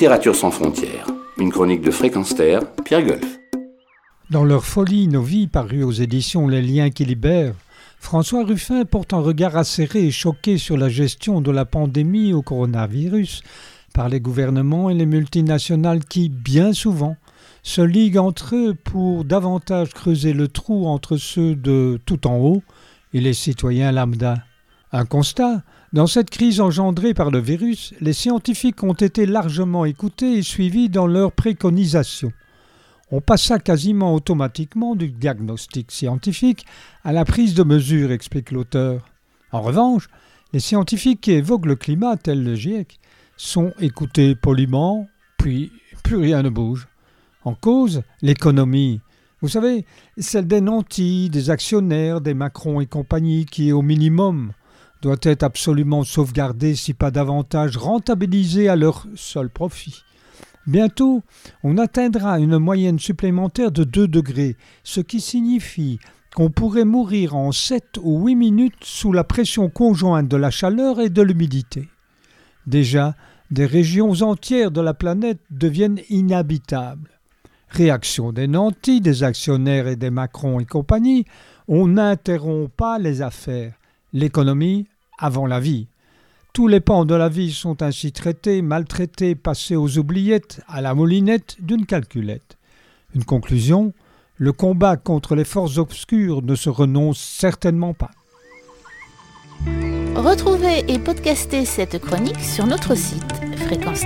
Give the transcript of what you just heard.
Littérature sans frontières, une chronique de Fréquence Pierre Golf. Dans leur folie, nos vies, parues aux éditions Les liens qui libèrent, François Ruffin porte un regard acéré et choqué sur la gestion de la pandémie au coronavirus par les gouvernements et les multinationales qui, bien souvent, se liguent entre eux pour davantage creuser le trou entre ceux de tout en haut et les citoyens lambda. Un constat dans cette crise engendrée par le virus, les scientifiques ont été largement écoutés et suivis dans leurs préconisations. On passa quasiment automatiquement du diagnostic scientifique à la prise de mesures, explique l'auteur. En revanche, les scientifiques qui évoquent le climat, tel le GIEC, sont écoutés poliment, puis plus rien ne bouge. En cause, l'économie. Vous savez, celle des nantis, des actionnaires, des Macron et compagnie, qui, au minimum, doit être absolument sauvegardée si pas davantage rentabilisée à leur seul profit. Bientôt, on atteindra une moyenne supplémentaire de 2 degrés, ce qui signifie qu'on pourrait mourir en 7 ou 8 minutes sous la pression conjointe de la chaleur et de l'humidité. Déjà, des régions entières de la planète deviennent inhabitables. Réaction des nantis, des actionnaires et des Macron et compagnie, on n'interrompt pas les affaires. L'économie avant la vie. Tous les pans de la vie sont ainsi traités, maltraités, passés aux oubliettes, à la moulinette d'une calculette. Une conclusion le combat contre les forces obscures ne se renonce certainement pas. Retrouvez et podcastez cette chronique sur notre site fréquence